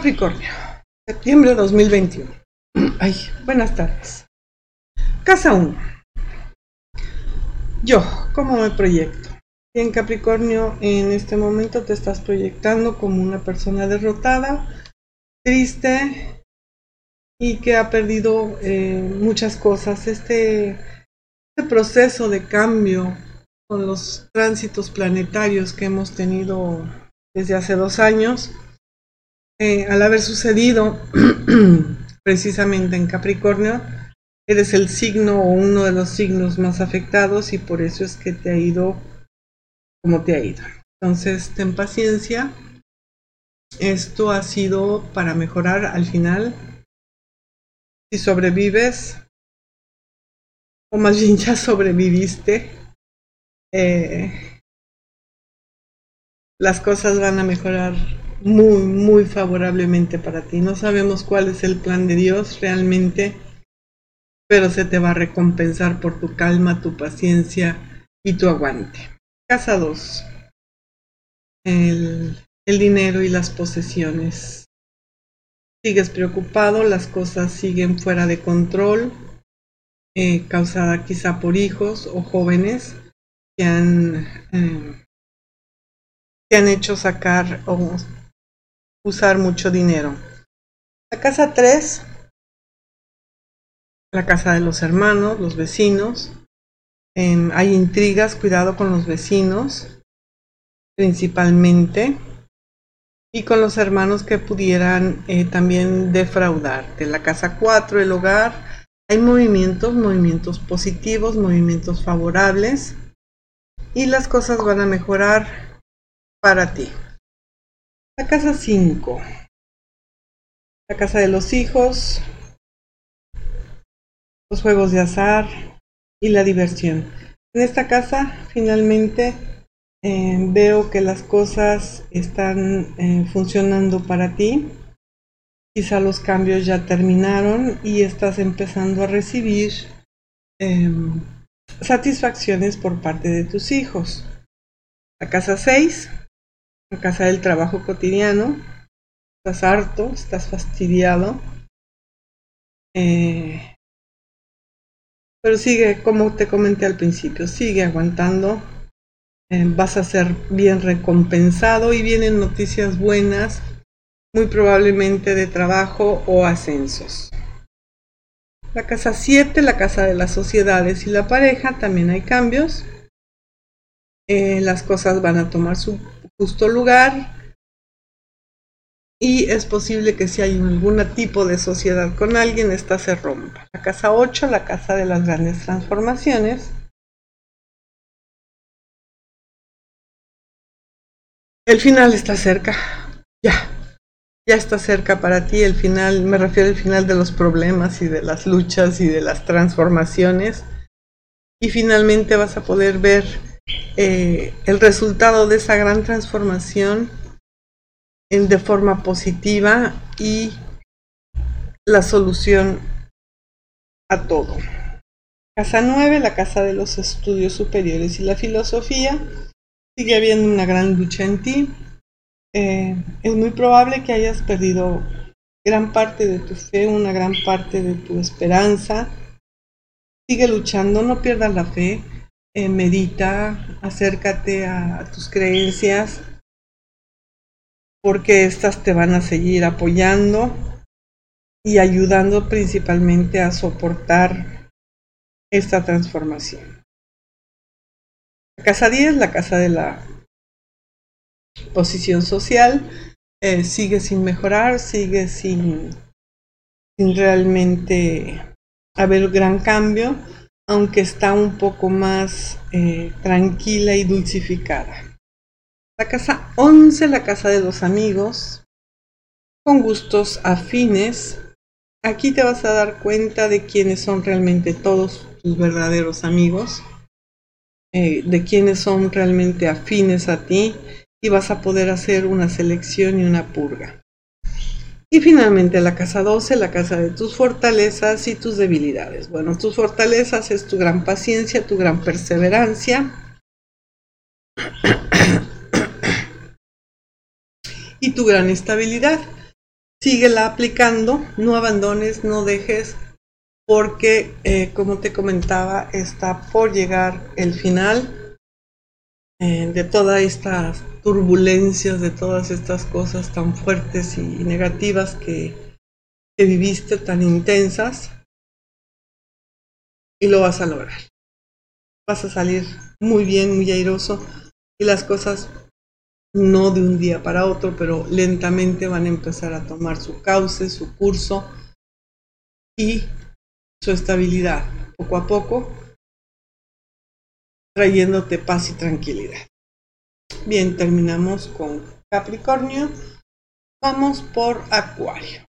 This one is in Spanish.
Capricornio, septiembre de 2021. Ay, buenas tardes. Casa 1. Yo, ¿cómo me proyecto? En Capricornio, en este momento te estás proyectando como una persona derrotada, triste y que ha perdido eh, muchas cosas. Este, este proceso de cambio con los tránsitos planetarios que hemos tenido desde hace dos años, eh, al haber sucedido precisamente en Capricornio, eres el signo o uno de los signos más afectados y por eso es que te ha ido como te ha ido. Entonces, ten paciencia. Esto ha sido para mejorar al final. Si sobrevives, o más bien ya sobreviviste, eh, las cosas van a mejorar muy, muy favorablemente para ti. No sabemos cuál es el plan de Dios realmente, pero se te va a recompensar por tu calma, tu paciencia y tu aguante. Casa 2. El, el dinero y las posesiones. Sigues preocupado, las cosas siguen fuera de control, eh, causada quizá por hijos o jóvenes que han, eh, que han hecho sacar o usar mucho dinero. La casa 3, la casa de los hermanos, los vecinos. Em, hay intrigas, cuidado con los vecinos, principalmente. Y con los hermanos que pudieran eh, también defraudarte. La casa 4, el hogar. Hay movimientos, movimientos positivos, movimientos favorables. Y las cosas van a mejorar para ti. La casa 5. La casa de los hijos, los juegos de azar y la diversión. En esta casa finalmente eh, veo que las cosas están eh, funcionando para ti. Quizá los cambios ya terminaron y estás empezando a recibir em, satisfacciones por parte de tus hijos. La casa 6 la casa del trabajo cotidiano, estás harto, estás fastidiado, eh, pero sigue, como te comenté al principio, sigue aguantando, eh, vas a ser bien recompensado y vienen noticias buenas, muy probablemente de trabajo o ascensos. La casa 7, la casa de las sociedades y la pareja, también hay cambios. Eh, las cosas van a tomar su justo lugar y es posible que si hay algún tipo de sociedad con alguien, esta se rompa. La casa 8, la casa de las grandes transformaciones. El final está cerca. Ya. Ya está cerca para ti el final, me refiero al final de los problemas y de las luchas y de las transformaciones. Y finalmente vas a poder ver eh, el resultado de esa gran transformación en, de forma positiva y la solución a todo. Casa 9, la casa de los estudios superiores y la filosofía. Sigue habiendo una gran lucha en ti. Eh, es muy probable que hayas perdido gran parte de tu fe, una gran parte de tu esperanza. Sigue luchando, no pierdas la fe. Eh, medita, acércate a, tus creencias, porque estas te van a seguir apoyando y ayudando principalmente a soportar esta transformación. La casa 10, la casa de la posición social, eh, sigue sin mejorar, sigue sin, sin realmente haber gran cambio aunque está un poco más eh, tranquila y dulcificada. La casa 11, la casa de los amigos, con gustos afines. Aquí te vas a dar cuenta de quiénes son realmente todos tus verdaderos amigos, eh, de quiénes son realmente afines a ti y vas a poder hacer una selección y una purga. Y finalmente la casa 12, la casa de tus fortalezas y tus debilidades. Bueno, tus fortalezas es tu gran paciencia, tu gran perseverancia. y tu gran estabilidad. síguela aplicando, no abandones, no dejes, porque eh, como te comentaba, está por llegar el final eh, de todas estas turbulencias, de todas estas cosas tan fuertes y negativas que, que viviste, tan intensas, y lo vas a lograr. Vas a salir muy bien, muy airoso, y las cosas no de un día para otro, pero lentamente van a empezar a tomar su cauce, su curso y su estabilidad, poco a poco, trayéndote paz y tranquilidad. Bien, terminamos con Capricornio. Vamos por Acuario.